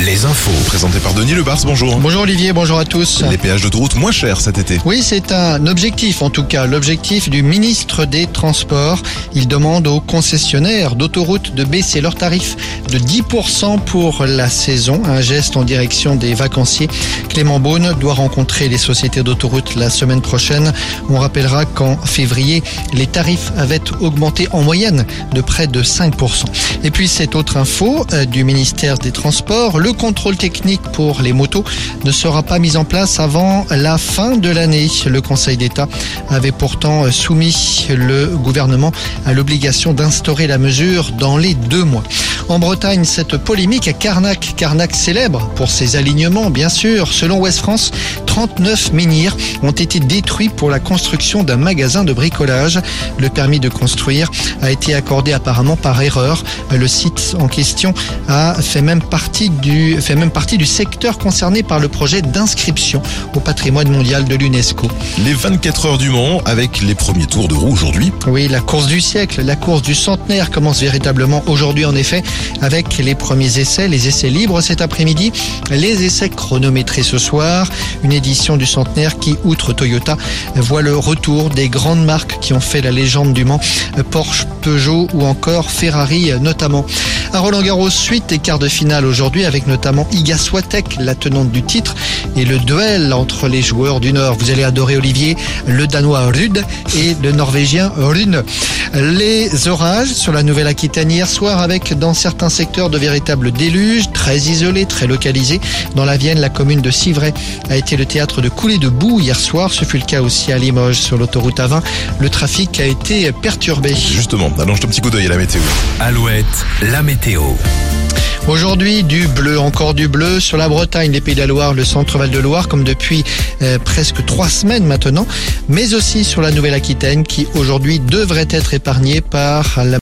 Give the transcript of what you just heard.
les infos. Présenté par Denis Lebars, bonjour. Bonjour Olivier, bonjour à tous. Les péages d'autoroute moins chers cet été. Oui, c'est un objectif, en tout cas, l'objectif du ministre des Transports. Il demande aux concessionnaires d'autoroutes de baisser leurs tarifs de 10% pour la saison. Un geste en direction des vacanciers. Clément Beaune doit rencontrer les sociétés d'autoroutes la semaine prochaine. On rappellera qu'en février, les tarifs avaient augmenté en moyenne de près de 5%. Et puis, cette autre info euh, du ministère des Transports, le contrôle technique pour les motos ne sera pas mis en place avant la fin de l'année. Le Conseil d'État avait pourtant soumis le gouvernement à l'obligation d'instaurer la mesure dans les deux mois. En Bretagne, cette polémique à Carnac. Carnac célèbre pour ses alignements, bien sûr. Selon Ouest France, 39 menhirs ont été détruits pour la construction d'un magasin de bricolage. Le permis de construire a été accordé apparemment par erreur. Le site en question a fait même partie du, fait même partie du secteur concerné par le projet d'inscription au patrimoine mondial de l'UNESCO. Les 24 heures du Mans avec les premiers tours de roue aujourd'hui. Oui, la course du siècle, la course du centenaire commence véritablement aujourd'hui en effet avec les premiers essais, les essais libres cet après-midi, les essais chronométrés ce soir, une édition du centenaire qui, outre Toyota, voit le retour des grandes marques qui ont fait la légende du Mans, Porsche, Peugeot ou encore Ferrari notamment. À Roland Garros, suite des quarts de finale aujourd'hui avec notamment Iga Swiatek, la tenante du titre, et le duel entre les joueurs du Nord. Vous allez adorer Olivier, le Danois Rude et le Norvégien Rune. Les orages sur la Nouvelle-Aquitaine hier soir avec dans certains secteurs de véritables déluges, très isolés, très localisés. Dans la Vienne, la commune de Civray a été le théâtre de coulées de boue hier soir. Ce fut le cas aussi à Limoges sur l'autoroute A20. Le trafic a été perturbé. Justement, allonge un petit coup d'œil à la météo. Alouette, la météo. Aujourd'hui, du bleu, encore du bleu sur la Bretagne, les Pays de la Loire, le centre-val de Loire, comme depuis euh, presque trois semaines maintenant, mais aussi sur la Nouvelle-Aquitaine qui aujourd'hui devrait être épargnée par la